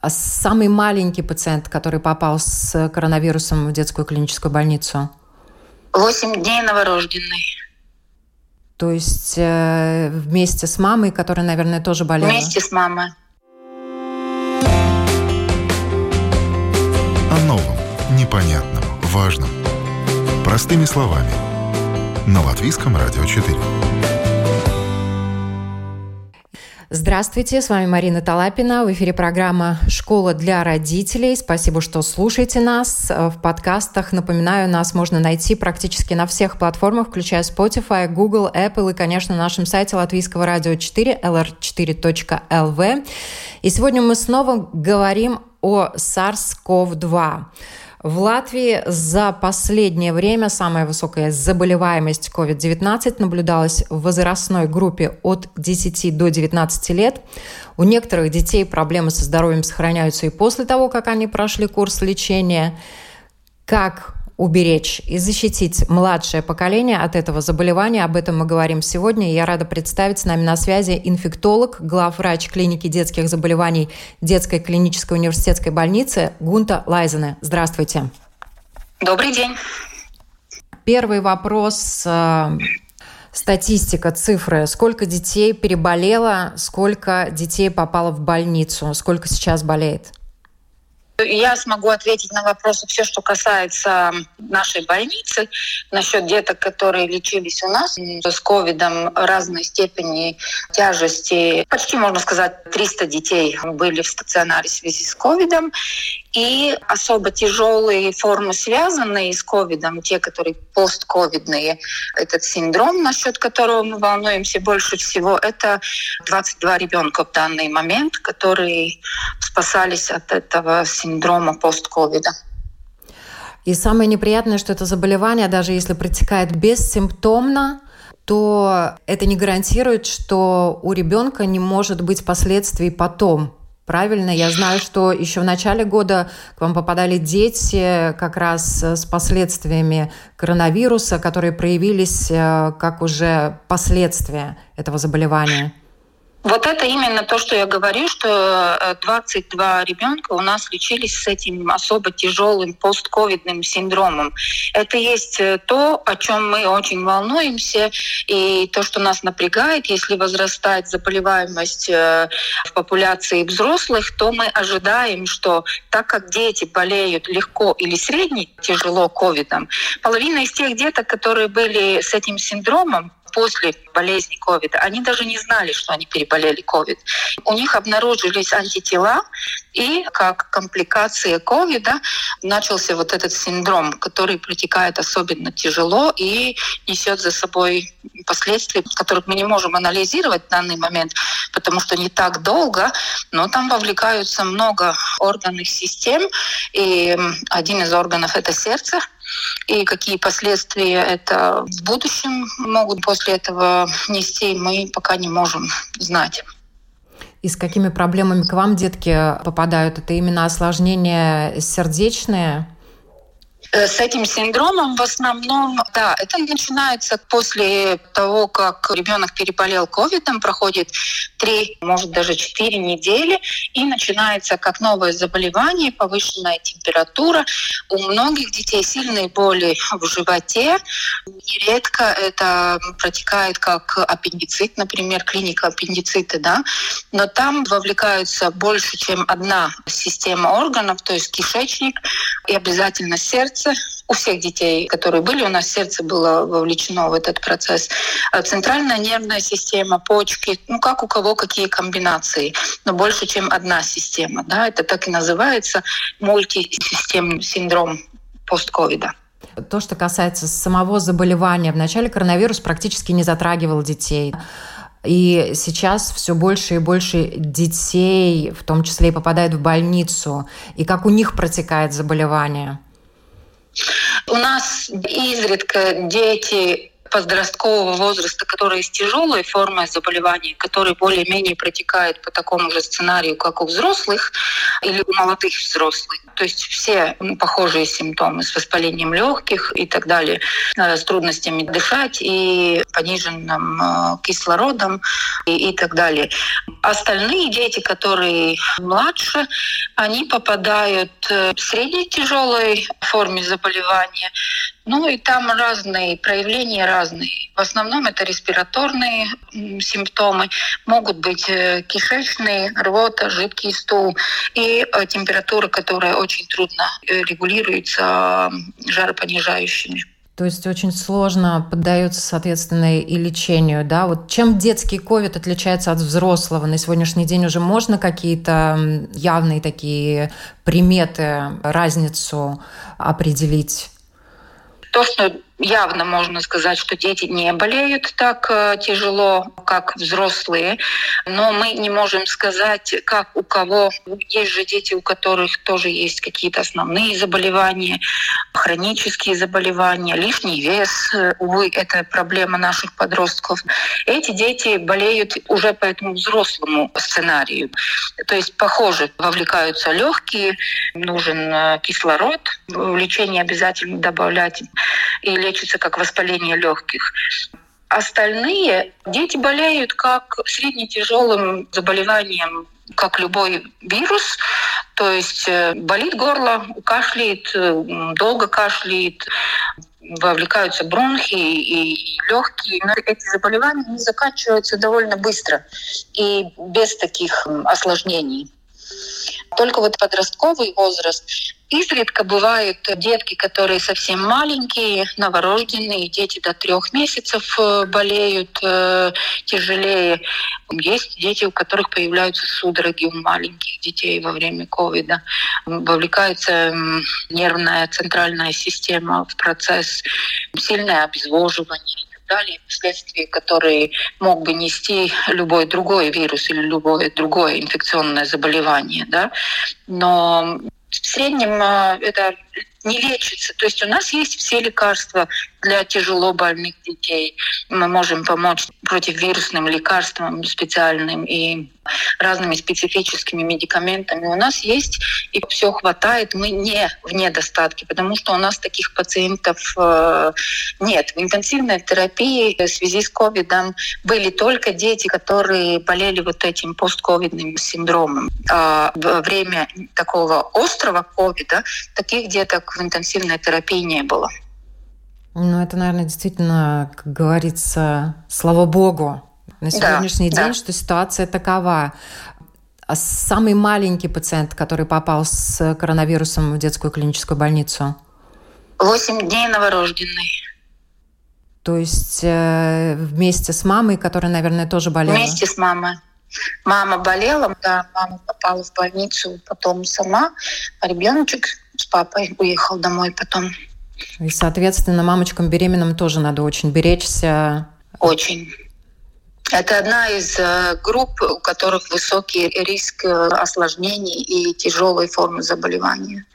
А самый маленький пациент, который попал с коронавирусом в детскую клиническую больницу? Восемь дней новорожденный. То есть э, вместе с мамой, которая, наверное, тоже болела? Вместе с мамой. О новом, непонятном, важном. Простыми словами. На Латвийском радио 4. Здравствуйте, с вами Марина Талапина. В эфире программа «Школа для родителей». Спасибо, что слушаете нас. В подкастах, напоминаю, нас можно найти практически на всех платформах, включая Spotify, Google, Apple и, конечно, на нашем сайте латвийского радио 4, lr4.lv. И сегодня мы снова говорим о SARS-CoV-2. В Латвии за последнее время самая высокая заболеваемость COVID-19 наблюдалась в возрастной группе от 10 до 19 лет. У некоторых детей проблемы со здоровьем сохраняются и после того, как они прошли курс лечения. Как уберечь и защитить младшее поколение от этого заболевания. Об этом мы говорим сегодня. Я рада представить с нами на связи инфектолог, главврач клиники детских заболеваний Детской клинической университетской больницы Гунта Лайзене. Здравствуйте. Добрый день. Первый вопрос э, статистика, цифры. Сколько детей переболело, сколько детей попало в больницу, сколько сейчас болеет? Я смогу ответить на вопросы все, что касается нашей больницы, насчет деток, которые лечились у нас с ковидом разной степени тяжести. Почти, можно сказать, 300 детей были в стационаре в связи с ковидом. И особо тяжелые формы, связанные с ковидом, те, которые постковидные, этот синдром, насчет которого мы волнуемся больше всего, это 22 ребенка в данный момент, которые спасались от этого синдрома постковида. И самое неприятное, что это заболевание, даже если протекает бессимптомно, то это не гарантирует, что у ребенка не может быть последствий потом Правильно, я знаю, что еще в начале года к вам попадали дети как раз с последствиями коронавируса, которые проявились э, как уже последствия этого заболевания. Вот это именно то, что я говорю, что 22 э, ребенка у нас лечились с этим особо тяжелым постковидным синдромом. Это есть э, то, о чем мы очень волнуемся, и то, что нас напрягает, если возрастает заболеваемость э, в популяции взрослых, то мы ожидаем, что так как дети болеют легко или средне тяжело ковидом, половина из тех деток, которые были с этим синдромом, после болезни COVID, они даже не знали, что они переболели COVID. У них обнаружились антитела, и как компликация COVID начался вот этот синдром, который протекает особенно тяжело и несет за собой последствия, которых мы не можем анализировать в данный момент, потому что не так долго, но там вовлекаются много органных систем, и один из органов — это сердце, и какие последствия это в будущем могут после этого нести, мы пока не можем знать. И с какими проблемами к вам детки попадают? Это именно осложнения сердечные? Э, с этим синдромом в основном, да, это начинается после того, как ребенок переболел ковидом, проходит три, может даже четыре недели, и начинается как новое заболевание, повышенная температура. У многих детей сильные боли в животе. Нередко это протекает как аппендицит, например, клиника аппендицита, да, но там вовлекаются больше, чем одна система органов, то есть кишечник и обязательно сердце, сердце. У всех детей, которые были у нас, сердце было вовлечено в этот процесс. А центральная нервная система, почки, ну как у кого какие комбинации, но больше, чем одна система. Да? Это так и называется мультисистемный синдром постковида. То, что касается самого заболевания, в начале коронавирус практически не затрагивал детей. И сейчас все больше и больше детей, в том числе и попадают в больницу. И как у них протекает заболевание? У нас изредка дети подросткового возраста, которые с тяжелой формой заболевания, которые более-менее протекают по такому же сценарию, как у взрослых или у молодых взрослых. То есть все похожие симптомы с воспалением легких и так далее, э, с трудностями дышать и пониженным э, кислородом и, и так далее. Остальные дети, которые младше, они попадают э, в средней тяжелой форме заболевания, ну и там разные проявления разные. В основном это респираторные симптомы, могут быть э, кишечные, рвота, жидкий стул и э, температура, которая очень трудно э, регулируется жаропонижающими. То есть очень сложно поддается, соответственно, и лечению, да? Вот чем детский ковид отличается от взрослого? На сегодняшний день уже можно какие-то явные такие приметы, разницу определить? То, что явно можно сказать, что дети не болеют так э, тяжело, как взрослые, но мы не можем сказать, как у кого. Есть же дети, у которых тоже есть какие-то основные заболевания, хронические заболевания, лишний вес. Увы, это проблема наших подростков. Эти дети болеют уже по этому взрослому сценарию. То есть, похоже, вовлекаются легкие, нужен э, кислород, в лечение обязательно добавлять или лечится как воспаление легких. Остальные дети болеют как средне-тяжелым заболеванием, как любой вирус. То есть э, болит горло, кашляет, э, долго кашляет, вовлекаются бронхи и легкие. Но эти заболевания не заканчиваются довольно быстро и без таких осложнений. Только вот подростковый возраст Изредка бывают детки, которые совсем маленькие, новорожденные, дети до трех месяцев э, болеют э, тяжелее. Есть дети, у которых появляются судороги у маленьких детей во время ковида. Вовлекается нервная центральная система в процесс, сильное обезвоживание далее последствия, которые мог бы нести любой другой вирус или любое другое инфекционное заболевание. Да? Но в среднем э, это не лечится. То есть у нас есть все лекарства для тяжело больных детей. Мы можем помочь противовирусным лекарствам специальным и разными специфическими медикаментами. У нас есть и все хватает. Мы не в недостатке, потому что у нас таких пациентов э, нет. В интенсивной терапии в связи с ковидом были только дети, которые болели вот этим постковидным синдромом. А во время такого острого ковида таких деток в интенсивной терапии не было. Ну, это, наверное, действительно, как говорится, слава богу, на сегодняшний да, день, да. что ситуация такова. А самый маленький пациент, который попал с коронавирусом в детскую клиническую больницу? Восемь дней новорожденный. То есть э, вместе с мамой, которая, наверное, тоже болела? Вместе с мамой. Мама болела, да, мама попала в больницу потом сама, а ребеночек с папой уехал домой потом. И, соответственно, мамочкам беременным тоже надо очень беречься. Очень. Это одна из э, групп, у которых высокий риск э, осложнений и тяжелой формы заболевания.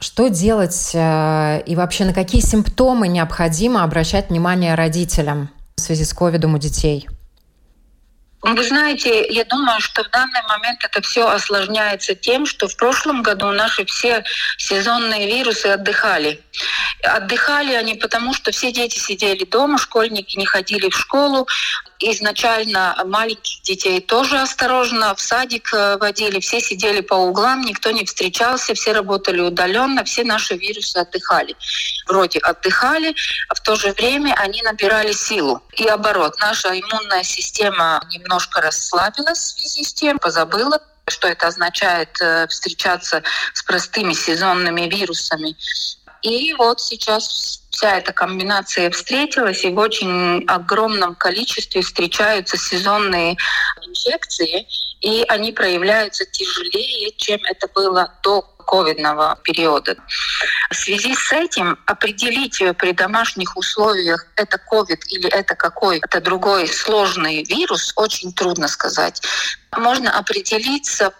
Что делать э, и вообще на какие симптомы необходимо обращать внимание родителям в связи с ковидом у детей? Вы знаете, я думаю, что в данный момент это все осложняется тем, что в прошлом году наши все сезонные вирусы отдыхали. Отдыхали они потому, что все дети сидели дома, школьники не ходили в школу, изначально маленьких детей тоже осторожно в садик э, водили, все сидели по углам, никто не встречался, все работали удаленно, все наши вирусы отдыхали. Вроде отдыхали, а в то же время они набирали силу. И оборот, наша иммунная система немножко расслабилась в связи с тем, позабыла что это означает э, встречаться с простыми сезонными вирусами. И вот сейчас вся эта комбинация встретилась, и в очень огромном количестве встречаются сезонные инфекции, и они проявляются тяжелее, чем это было до ковидного периода. В связи с этим определить при домашних условиях это ковид или это какой-то другой сложный вирус очень трудно сказать. Можно определиться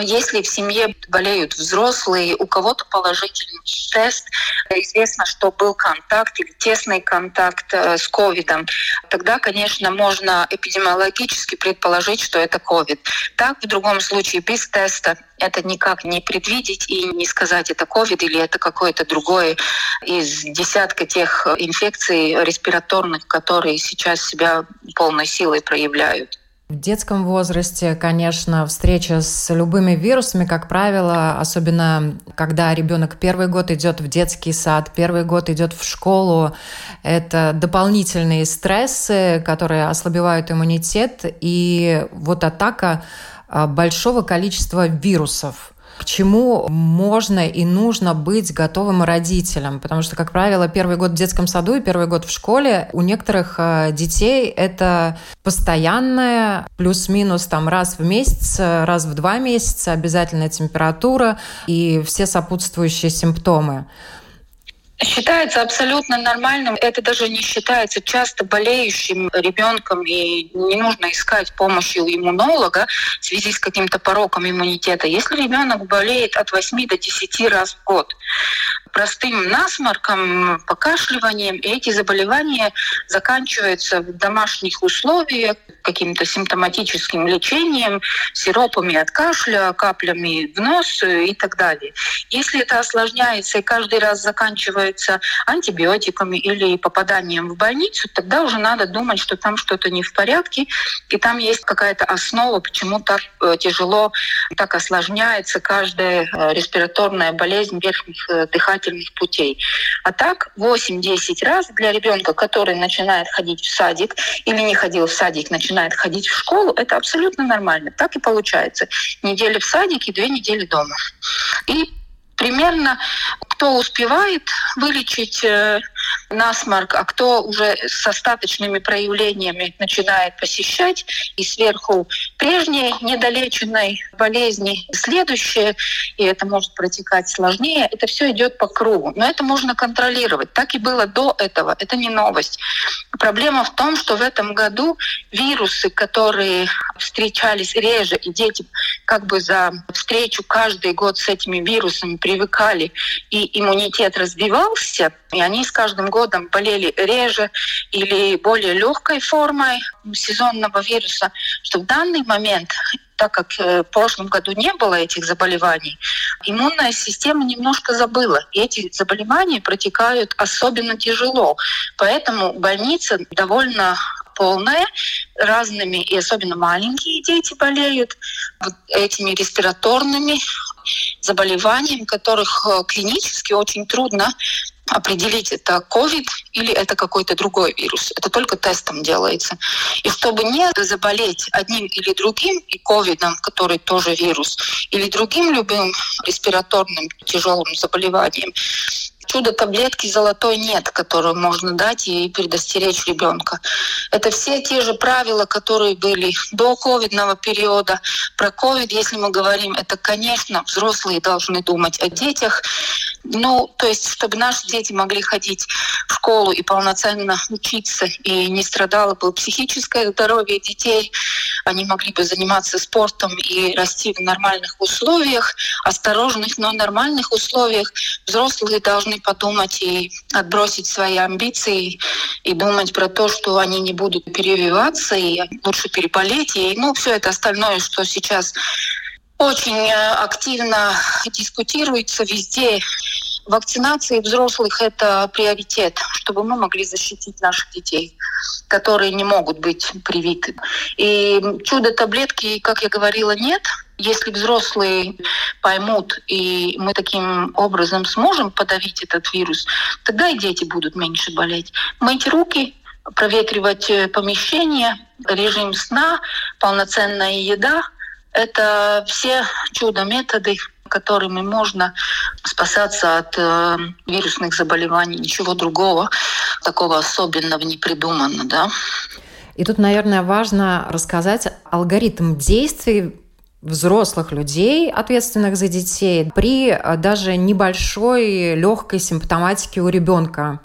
если в семье болеют взрослые, у кого-то положительный тест, известно, что был контакт или тесный контакт э, с ковидом, тогда, конечно, можно эпидемиологически предположить, что это ковид. Так, в другом случае, без теста это никак не предвидеть и не сказать, это ковид или это какое-то другое из десятка тех инфекций респираторных, которые сейчас себя полной силой проявляют. В детском возрасте, конечно, встреча с любыми вирусами, как правило, особенно когда ребенок первый год идет в детский сад, первый год идет в школу, это дополнительные стрессы, которые ослабевают иммунитет, и вот атака а, большого количества вирусов к чему можно и нужно быть готовым родителям. Потому что, как правило, первый год в детском саду и первый год в школе у некоторых э, детей это постоянная, плюс-минус там раз в месяц, раз в два месяца обязательная температура и все сопутствующие симптомы считается абсолютно нормальным. Это даже не считается часто болеющим ребенком, и не нужно искать помощи у иммунолога в связи с каким-то пороком иммунитета. Если ребенок болеет от 8 до 10 раз в год, простым насморком, покашливанием, и эти заболевания заканчиваются в домашних условиях каким-то симптоматическим лечением, сиропами от кашля, каплями в нос и так далее. Если это осложняется и каждый раз заканчивается антибиотиками или попаданием в больницу, тогда уже надо думать, что там что-то не в порядке, и там есть какая-то основа, почему так э, тяжело, так осложняется каждая э, респираторная болезнь верхних э, дыхательных дыхательных путей. А так 8-10 раз для ребенка, который начинает ходить в садик или не ходил в садик, начинает ходить в школу, это абсолютно нормально. Так и получается. Неделя в садике, две недели дома. И примерно кто успевает вылечить э, насморк, а кто уже с остаточными проявлениями начинает посещать, и сверху прежней недолеченной болезни следующее, и это может протекать сложнее, это все идет по кругу. Но это можно контролировать. Так и было до этого. Это не новость. Проблема в том, что в этом году вирусы, которые встречались реже, и дети как бы за встречу каждый год с этими вирусами привыкали, и иммунитет развивался, и они с каждым годом болели реже или более легкой формой сезонного вируса, что в данный момент так как э, в прошлом году не было этих заболеваний, иммунная система немножко забыла. И эти заболевания протекают особенно тяжело. Поэтому больница довольно полная, разными, и особенно маленькие дети болеют вот этими респираторными заболеваниями, которых э, клинически очень трудно определить, это COVID или это какой-то другой вирус. Это только тестом делается. И чтобы не заболеть одним или другим, и ковидом, который тоже вирус, или другим любым респираторным тяжелым заболеванием, чудо-таблетки золотой нет, которую можно дать и предостеречь ребенка. Это все те же правила, которые были до ковидного периода. Про ковид, если мы говорим, это, конечно, взрослые должны думать о детях. Ну, то есть, чтобы наши дети могли ходить в школу и полноценно учиться, и не страдало бы психическое здоровье детей, они могли бы заниматься спортом и расти в нормальных условиях, осторожных, но нормальных условиях. Взрослые должны подумать и отбросить свои амбиции и думать про то, что они не будут перевиваться и лучше переболеть. И ну, все это остальное, что сейчас очень э, активно дискутируется везде. Вакцинация взрослых – это приоритет, чтобы мы могли защитить наших детей, которые не могут быть привиты. И чудо-таблетки, как я говорила, нет – если взрослые поймут, и мы таким образом сможем подавить этот вирус, тогда и дети будут меньше болеть. Мыть руки, проветривать э, помещение, режим сна, полноценная еда — это все чудо-методы, которыми можно спасаться от э, вирусных заболеваний. Ничего другого такого особенного не придумано, да. И тут, наверное, важно рассказать алгоритм действий взрослых людей, ответственных за детей, при э, даже небольшой легкой симптоматике у ребенка.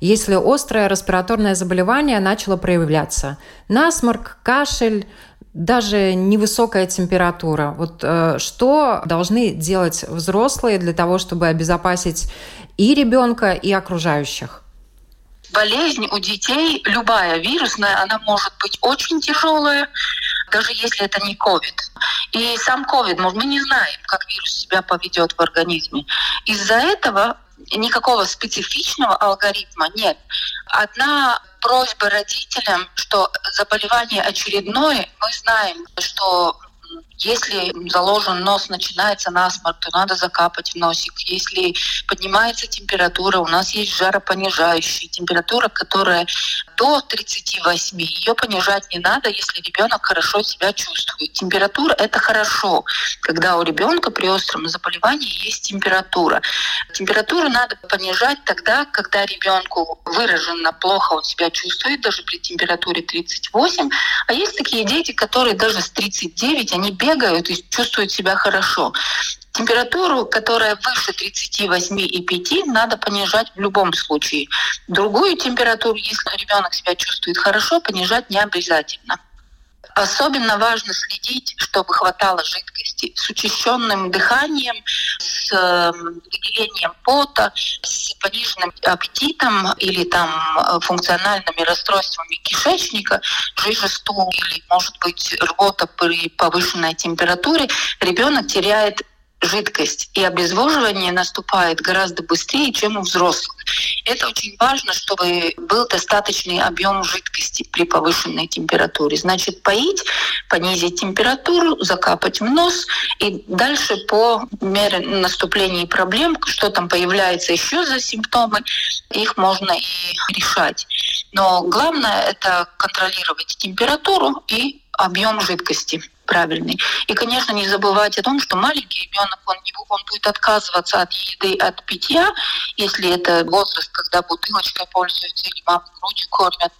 Если острое респираторное заболевание начало проявляться. Насморк, кашель, даже невысокая температура. Вот э, что должны делать взрослые для того, чтобы обезопасить и ребенка, и окружающих? Болезнь у детей, любая вирусная, она может быть очень тяжелая, даже если это не COVID. И сам COVID, мы не знаем, как вирус себя поведет в организме. Из-за этого никакого специфичного алгоритма нет. Одна просьба родителям, что заболевание очередное, мы знаем, что если заложен нос, начинается насморк, то надо закапать в носик. Если поднимается температура, у нас есть жаропонижающая температура, которая до 38. Ее понижать не надо, если ребенок хорошо себя чувствует. Температура – это хорошо, когда у ребенка при остром заболевании есть температура. Температуру надо понижать тогда, когда ребенку выраженно плохо он себя чувствует, даже при температуре 38. А есть такие дети, которые даже с 39, они бегают и чувствуют себя хорошо. Температуру, которая выше 38,5, надо понижать в любом случае. Другую температуру, если ребенок себя чувствует хорошо, понижать не обязательно. Особенно важно следить, чтобы хватало жидкости с учащенным дыханием, с эм, выделением пота, с пониженным аппетитом или там э, функциональными расстройствами кишечника, жижа стул или, может быть, рвота при повышенной температуре, ребенок теряет жидкость, и обезвоживание наступает гораздо быстрее, чем у взрослых. Это очень важно, чтобы был достаточный объем жидкости при повышенной температуре. Значит, поить, понизить температуру, закапать в нос, и дальше по мере наступления проблем, что там появляется еще за симптомы, их можно и решать. Но главное это контролировать температуру и объем жидкости правильный. И, конечно, не забывать о том, что маленький ребенок, он, он будет отказываться от еды, от питья, если это возраст, когда бутылочкой пользуются или мамы грудью кормят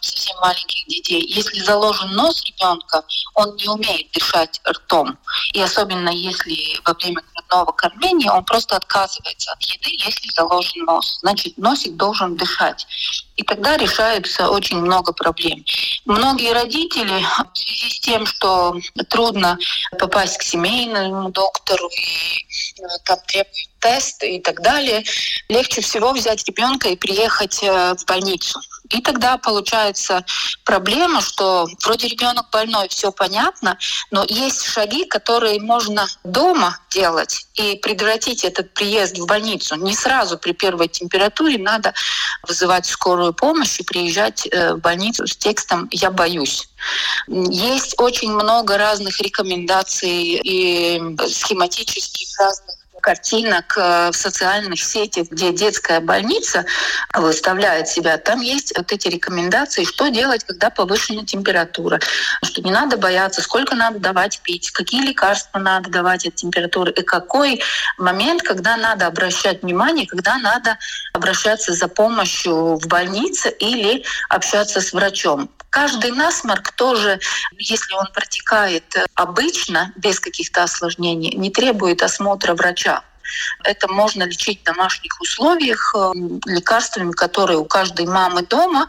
совсем маленьких детей. Если заложен нос ребенка, он не умеет дышать ртом. И особенно если во время грудного кормления он просто отказывается от еды, если заложен нос. Значит, носик должен дышать. И тогда решается очень много проблем. Многие родители в связи с тем, что трудно попасть к семейному доктору и э, там требуют тест и так далее, легче всего взять ребенка и приехать э, в больницу. И тогда получается проблема, что вроде ребенок больной, все понятно, но есть шаги, которые можно дома делать и предотвратить этот приезд в больницу. Не сразу при первой температуре надо вызывать скорую помощь и приезжать э, в больницу с текстом «я боюсь». Есть очень много разных рекомендаций и схематических разных картинок э, в социальных сетях, где детская больница выставляет себя, там есть вот эти рекомендации, что делать, когда повышена температура, что не надо бояться, сколько надо давать пить, какие лекарства надо давать от температуры, и какой момент, когда надо обращать внимание, когда надо обращаться за помощью в больнице или общаться с врачом. Каждый насморк тоже, если он протекает обычно, без каких-то осложнений, не требует осмотра врача. Это можно лечить в домашних условиях э, лекарствами, которые у каждой мамы дома.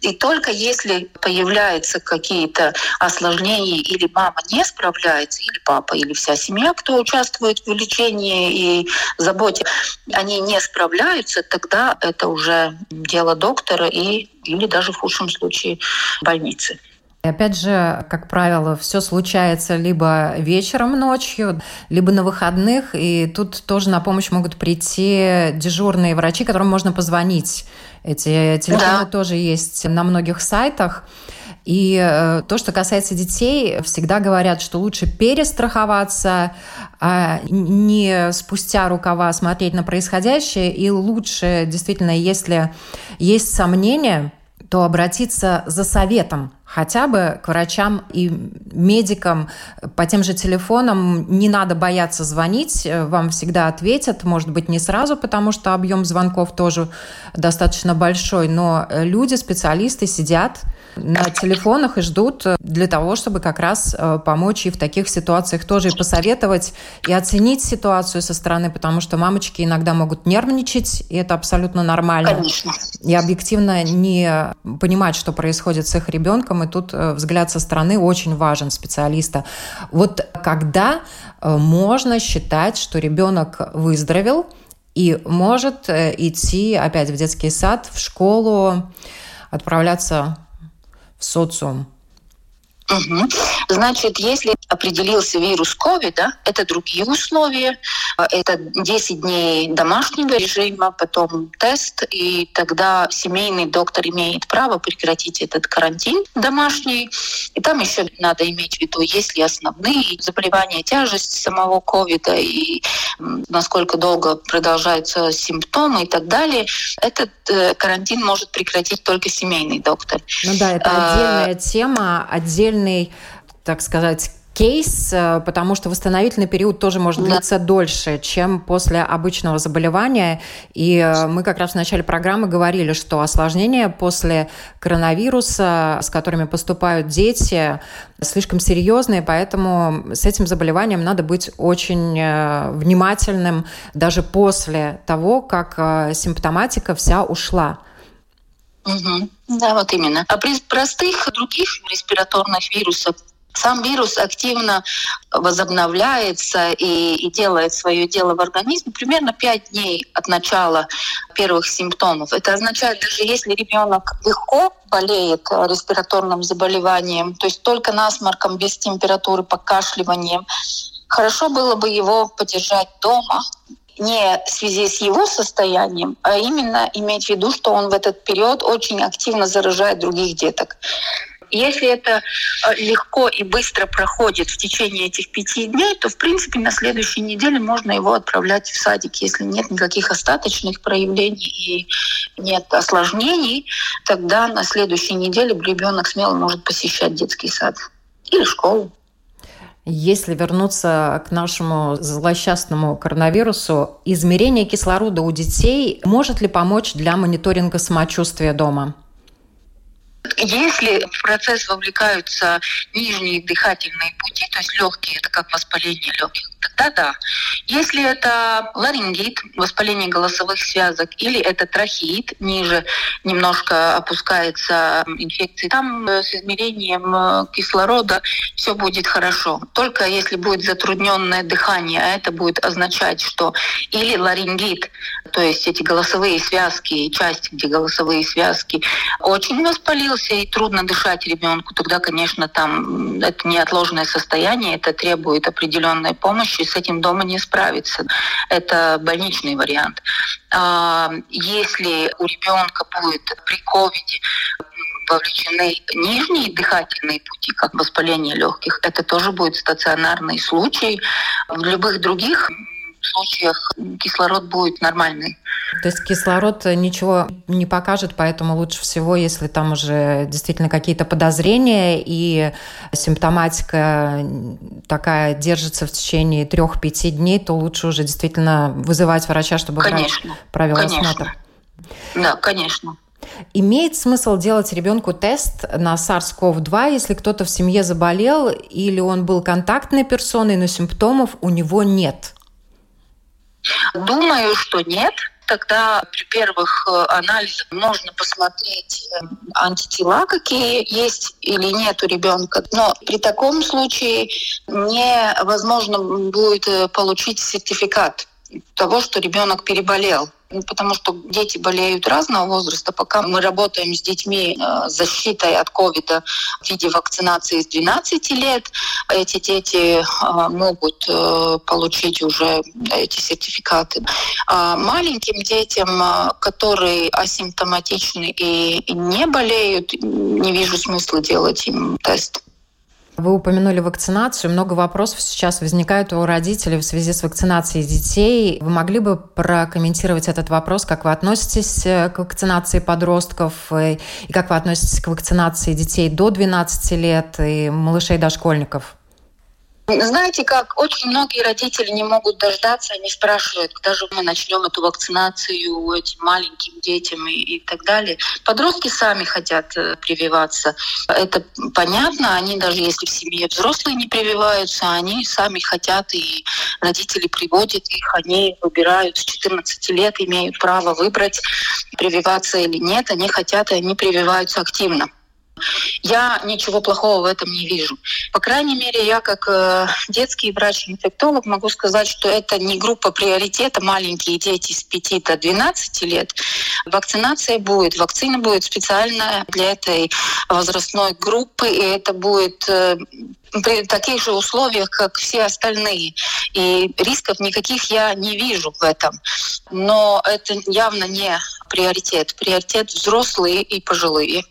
И только если появляются какие-то осложнения или мама не справляется, или папа, или вся семья, кто участвует в лечении и заботе, они не справляются, тогда это уже дело доктора и или даже в худшем случае больницы. И опять же, как правило, все случается либо вечером ночью, либо на выходных, и тут тоже на помощь могут прийти дежурные врачи, которым можно позвонить. Эти телефоны да. тоже есть на многих сайтах. И э, то, что касается детей, всегда говорят, что лучше перестраховаться, а не спустя рукава смотреть на происходящее. И лучше, действительно, если есть сомнения, то обратиться за советом хотя бы к врачам и медикам по тем же телефонам. Не надо бояться звонить, вам всегда ответят, может быть, не сразу, потому что объем звонков тоже достаточно большой, но люди, специалисты сидят, на телефонах и ждут для того, чтобы как раз э, помочь и в таких ситуациях тоже и посоветовать, и оценить ситуацию со стороны, потому что мамочки иногда могут нервничать, и это абсолютно нормально. Конечно. И объективно не понимать, что происходит с их ребенком, и тут э, взгляд со стороны очень важен специалиста. Вот когда э, можно считать, что ребенок выздоровел и может идти опять в детский сад, в школу, отправляться социум? Угу. Значит, если определился вирус ковида, это другие условия. Это 10 дней домашнего режима, потом тест, и тогда семейный доктор имеет право прекратить этот карантин домашний. И там еще надо иметь в виду, есть ли основные заболевания, тяжесть самого ковида и насколько долго продолжаются симптомы и так далее. Этот э, карантин может прекратить только семейный доктор. Ну да, это а, отдельная а, тема, отдельный, так сказать, кейс, э, потому что восстановительный период тоже может длиться да. дольше, чем после обычного заболевания. И э, мы как раз в начале программы говорили, что осложнения после коронавируса, с которыми поступают дети, слишком серьезные, поэтому с этим заболеванием надо быть очень э, внимательным даже после того, как симптоматика вся ушла. Угу. Да, вот именно. А при простых других респираторных вирусах сам вирус активно возобновляется и, и делает свое дело в организме примерно 5 дней от начала первых симптомов. Это означает, даже если ребенок легко болеет респираторным заболеванием, то есть только насморком, без температуры, покашливанием, хорошо было бы его подержать дома, не в связи с его состоянием, а именно иметь в виду, что он в этот период очень активно заражает других деток. Если это э, легко и быстро проходит в течение этих пяти дней, то, в принципе, на следующей неделе можно его отправлять в садик. Если нет никаких остаточных проявлений и нет осложнений, тогда на следующей неделе ребенок смело может посещать детский сад или школу. Если вернуться к нашему злосчастному коронавирусу, измерение кислорода у детей может ли помочь для мониторинга самочувствия дома? Если в процесс вовлекаются нижние дыхательные пути, то есть легкие, это как воспаление легких, тогда да. Если это ларингит, воспаление голосовых связок, или это трахеит, ниже немножко опускается инфекция, там э, с измерением э, кислорода все будет хорошо. Только если будет затрудненное дыхание, а это будет означать, что или ларингит, то есть эти голосовые связки, части, где голосовые связки, очень воспалился и трудно дышать ребенку, тогда, конечно, там это неотложное состояние, это требует определенной помощи, с этим дома не справиться. Это больничный вариант. А, если у ребенка будет при ковиде вовлечены нижние дыхательные пути, как воспаление легких, это тоже будет стационарный случай. В любых других случаях кислород будет нормальный. То есть кислород ничего не покажет, поэтому лучше всего, если там уже действительно какие-то подозрения и симптоматика такая держится в течение трех-пяти дней, то лучше уже действительно вызывать врача, чтобы конечно, врач провел конечно. осмотр. Да, конечно. Имеет смысл делать ребенку тест на SARS-CoV-2, если кто-то в семье заболел или он был контактной персоной, но симптомов у него нет? Думаю, что нет. Тогда при первых э, анализах можно посмотреть э, антитела, какие есть или нет у ребенка. Но при таком случае невозможно будет э, получить сертификат того, что ребенок переболел. Ну, потому что дети болеют разного возраста. Пока мы работаем с детьми э, с защитой от ковида в виде вакцинации с 12 лет, эти дети э, могут э, получить уже эти сертификаты. А маленьким детям, которые асимптоматичны и не болеют, не вижу смысла делать им тест. Вы упомянули вакцинацию. Много вопросов сейчас возникает у родителей в связи с вакцинацией детей. Вы могли бы прокомментировать этот вопрос, как вы относитесь э, к вакцинации подростков э, и как вы относитесь к вакцинации детей до 12 лет и малышей дошкольников? Знаете как, очень многие родители не могут дождаться, они спрашивают, когда же мы начнем эту вакцинацию этим маленьким детям и, и так далее. Подростки сами хотят э, прививаться. Это понятно, они даже если в семье взрослые не прививаются, они сами хотят, и родители приводят их, они выбирают с 14 лет, имеют право выбрать, прививаться или нет, они хотят, и они прививаются активно. Я ничего плохого в этом не вижу. По крайней мере, я как э, детский врач-инфектолог могу сказать, что это не группа приоритета маленькие дети с 5 до 12 лет. Вакцинация будет. Вакцина будет специальная для этой возрастной группы, и это будет э, при таких же условиях, как все остальные. И рисков никаких я не вижу в этом. Но это явно не приоритет. Приоритет взрослые и пожилые.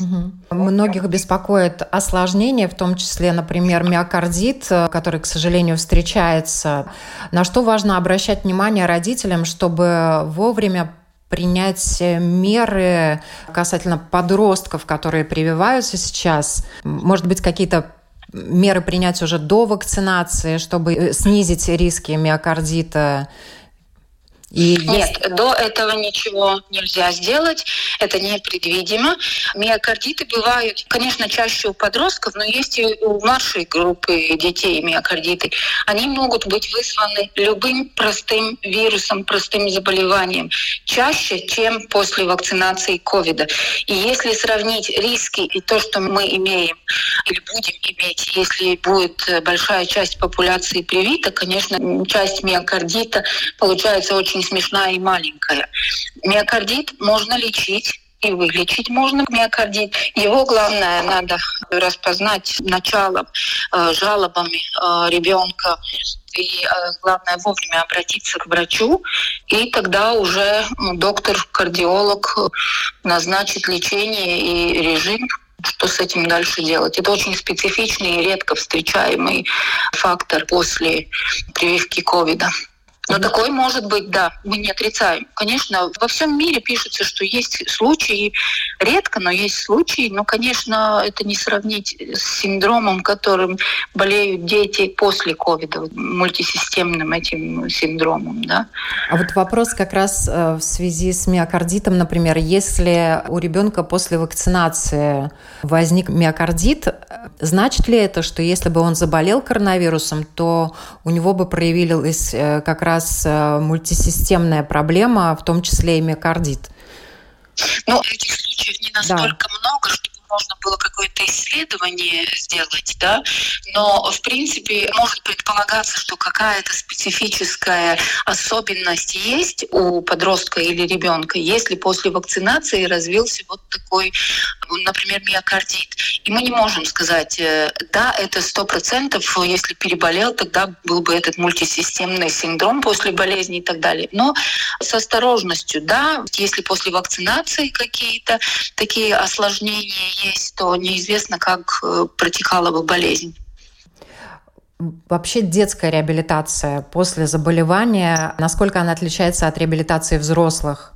Угу. Многих беспокоит осложнение, в том числе, например, миокардит, который, к сожалению, встречается. На что важно обращать внимание родителям, чтобы вовремя принять меры касательно подростков, которые прививаются сейчас? Может быть, какие-то меры принять уже до вакцинации, чтобы снизить риски миокардита и Нет, есть... до этого ничего нельзя сделать, это непредвидимо. Миокардиты бывают, конечно, чаще у подростков, но есть и у младшей группы детей миокардиты. Они могут быть вызваны любым простым вирусом, простым заболеванием, чаще, чем после вакцинации ковида. И если сравнить риски и то, что мы имеем или будем иметь, если будет большая часть популяции привита, конечно, часть миокардита получается очень очень смешная и маленькая. Миокардит можно лечить и вылечить можно миокардит. Его главное надо распознать началом э, жалобами э, ребенка и э, главное вовремя обратиться к врачу, и тогда уже доктор-кардиолог назначит лечение и режим что с этим дальше делать. Это очень специфичный и редко встречаемый фактор после прививки ковида. Но такой может быть, да, мы не отрицаем. Конечно, во всем мире пишется, что есть случаи, редко, но есть случаи, но, конечно, это не сравнить с синдромом, которым болеют дети после ковида, мультисистемным этим синдромом, да. А вот вопрос как раз э, в связи с миокардитом, например, если у ребенка после вакцинации возник миокардит, значит ли это, что если бы он заболел коронавирусом, то у него бы проявилась э, как раз э, мультисистемная проблема, в том числе и миокардит. Ну, этих случаев не настолько да. много, что можно было какое-то исследование сделать, да, но в принципе может предполагаться, что какая-то специфическая особенность есть у подростка или ребенка, если после вакцинации развился вот такой, например, миокардит. И мы не можем сказать, э, да, это сто процентов, если переболел, тогда был бы этот мультисистемный синдром после болезни и так далее. Но с осторожностью, да, если после вакцинации какие-то такие осложнения есть, то неизвестно, как э, протекала бы болезнь. Вообще детская реабилитация после заболевания, насколько она отличается от реабилитации взрослых?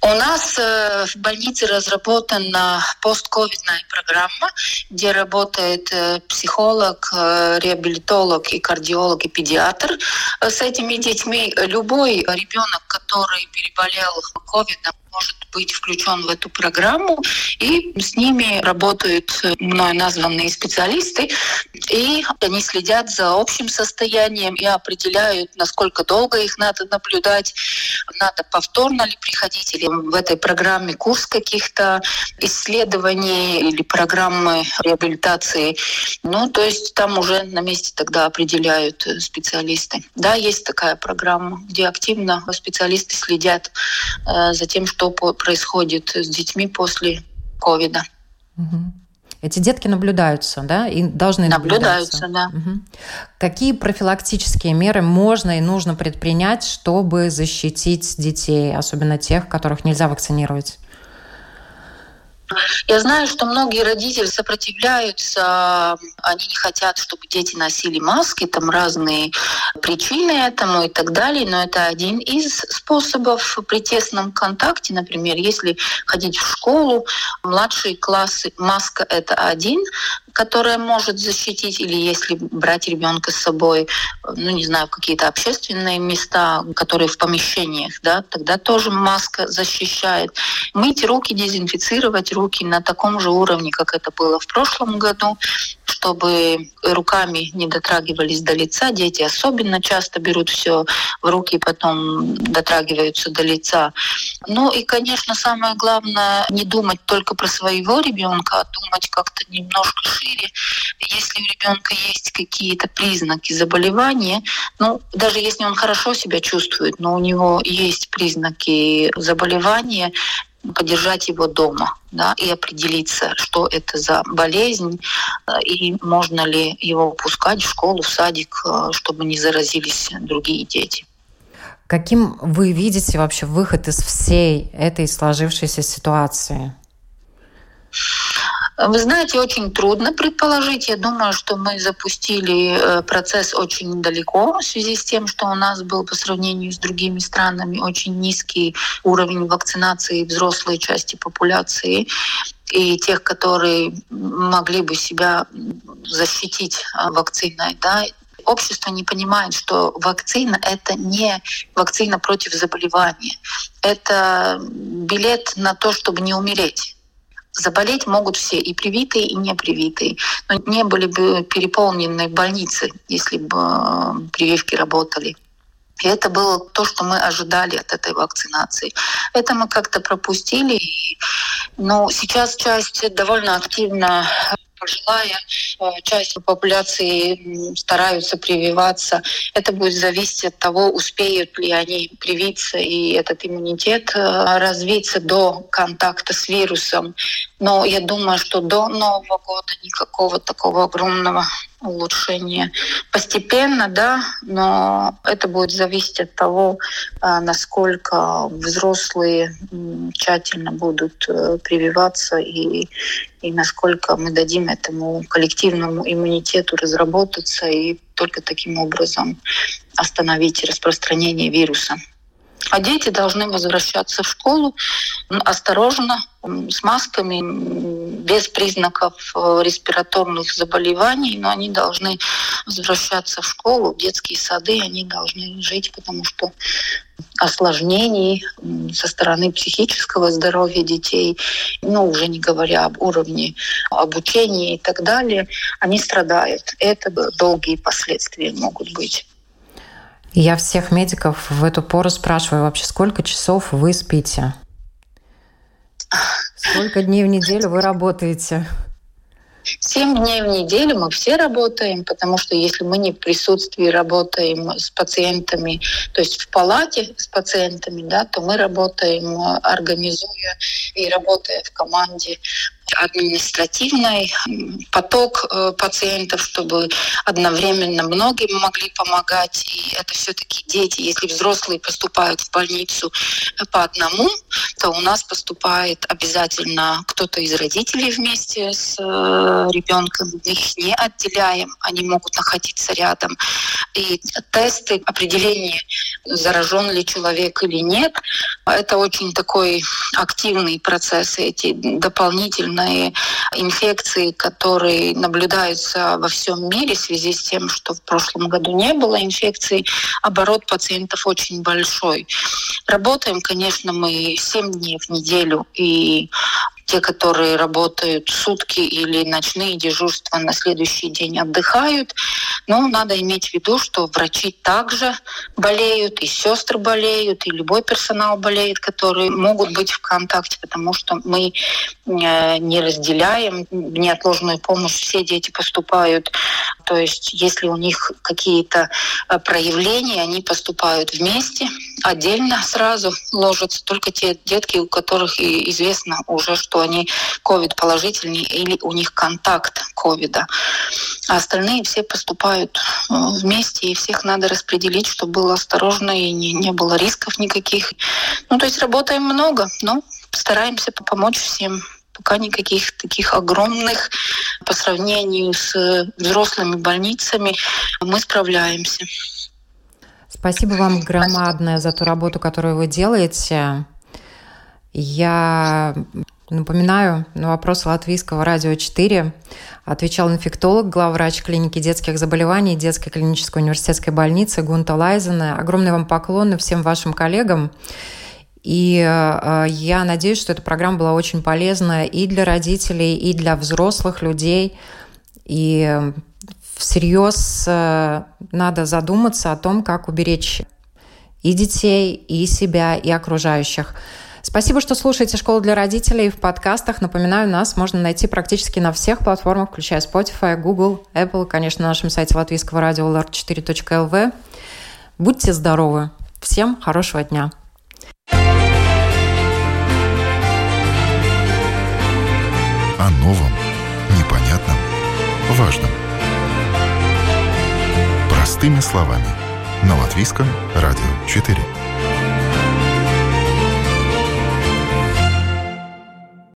У нас э, в больнице разработана постковидная программа, где работает э, психолог, реабилитолог и кардиолог и педиатр с этими детьми. Любой ребенок, который переболел ковидом, может быть включен в эту программу, и с ними работают мной названные специалисты, и они следят за общим состоянием и определяют, насколько долго их надо наблюдать, надо повторно ли приходить, или в этой программе курс каких-то исследований или программы реабилитации. Ну, то есть там уже на месте тогда определяют специалисты. Да, есть такая программа, где активно специалисты следят э, за тем, что происходит с детьми после ковида. Эти детки наблюдаются, да, и должны наблюдаться. Наблюдаются, да. Угу. Какие профилактические меры можно и нужно предпринять, чтобы защитить детей, особенно тех, которых нельзя вакцинировать? Я знаю, что многие родители сопротивляются, они не хотят, чтобы дети носили маски, там разные причины этому и так далее, но это один из способов при тесном контакте, например, если ходить в школу, младшие классы, маска — это один которая может защитить, или если брать ребенка с собой, ну не знаю, какие-то общественные места, которые в помещениях, да, тогда тоже маска защищает. Мыть руки, дезинфицировать руки на таком же уровне, как это было в прошлом году, чтобы руками не дотрагивались до лица. Дети особенно часто берут все в руки и потом дотрагиваются до лица. Ну и, конечно, самое главное не думать только про своего ребенка, а думать как-то немножко шире. Если у ребенка есть какие-то признаки заболевания, ну даже если он хорошо себя чувствует, но у него есть признаки заболевания, поддержать его дома да, и определиться, что это за болезнь, э, и можно ли его пускать в школу, в садик, э, чтобы не заразились другие дети. Каким вы видите вообще выход из всей этой сложившейся ситуации? Вы знаете, очень трудно предположить. Я думаю, что мы запустили э, процесс очень далеко в связи с тем, что у нас был по сравнению с другими странами очень низкий уровень вакцинации взрослой части популяции и тех, которые могли бы себя защитить э, вакциной, да, общество не понимает, что вакцина — это не вакцина против заболевания. Это билет на то, чтобы не умереть. Заболеть могут все, и привитые, и непривитые. Но не были бы переполнены больницы, если бы э, прививки работали. И это было то, что мы ожидали от этой вакцинации. Это мы как-то пропустили. Но сейчас часть довольно активно пожилая э, часть популяции стараются прививаться. Это будет зависеть от того, успеют ли они привиться и этот иммунитет э, развиться до контакта с вирусом. Но я думаю, что до Нового года никакого такого огромного улучшения. Постепенно, да, но это будет зависеть от того, а, насколько взрослые тщательно будут э, прививаться и, и насколько мы дадим этому коллективному иммунитету разработаться и только таким образом остановить распространение вируса. А дети должны возвращаться в школу осторожно, с масками, без признаков э, респираторных заболеваний, но они должны возвращаться в школу, в детские сады, они должны жить, потому что осложнений со стороны психического здоровья детей, ну, уже не говоря об уровне обучения и так далее, они страдают. Это долгие последствия могут быть. Я всех медиков в эту пору спрашиваю вообще, сколько часов вы спите? Сколько дней в неделю вы работаете? Семь дней в неделю мы все работаем, потому что если мы не в присутствии работаем с пациентами, то есть в палате с пациентами, да, то мы работаем, организуя и работая в команде административный поток э, пациентов, чтобы одновременно многим могли помогать. И это все-таки дети. Если взрослые поступают в больницу э, по одному, то у нас поступает обязательно кто-то из родителей вместе с э, ребенком. Мы их не отделяем, они могут находиться рядом. И тесты, определение, заражен ли человек или нет, это очень такой активный процесс. Эти дополнительные разные инфекции, которые наблюдаются во всем мире в связи с тем, что в прошлом году не было инфекций, оборот пациентов очень большой. Работаем, конечно, мы 7 дней в неделю, и те, которые работают сутки или ночные дежурства на следующий день отдыхают. Но надо иметь в виду, что врачи также болеют, и сестры болеют, и любой персонал болеет, которые могут быть в контакте, потому что мы э, не разделяем неотложную помощь. Все дети поступают. То есть если у них какие-то э, проявления, они поступают вместе, отдельно сразу ложатся только те детки, у которых известно уже, что что они ковид-положительные или у них контакт ковида. А остальные все поступают э, вместе, и всех надо распределить, чтобы было осторожно и не, не было рисков никаких. Ну, то есть работаем много, но стараемся помочь всем пока никаких таких огромных по сравнению с взрослыми больницами мы справляемся. Спасибо вам громадное за ту работу, которую вы делаете. Я Напоминаю, на вопрос Латвийского радио 4 отвечал инфектолог, главврач клиники детских заболеваний детской клинической университетской больницы Гунта Лайзена. Огромный вам поклон и всем вашим коллегам. И э, я надеюсь, что эта программа была очень полезная и для родителей, и для взрослых людей. И всерьез э, надо задуматься о том, как уберечь и детей, и себя, и окружающих. Спасибо, что слушаете «Школу для родителей» в подкастах. Напоминаю, нас можно найти практически на всех платформах, включая Spotify, Google, Apple, конечно, на нашем сайте латвийского радио lr4.lv. Будьте здоровы. Всем хорошего дня. О новом, непонятном, важном. Простыми словами. На Латвийском радио 4.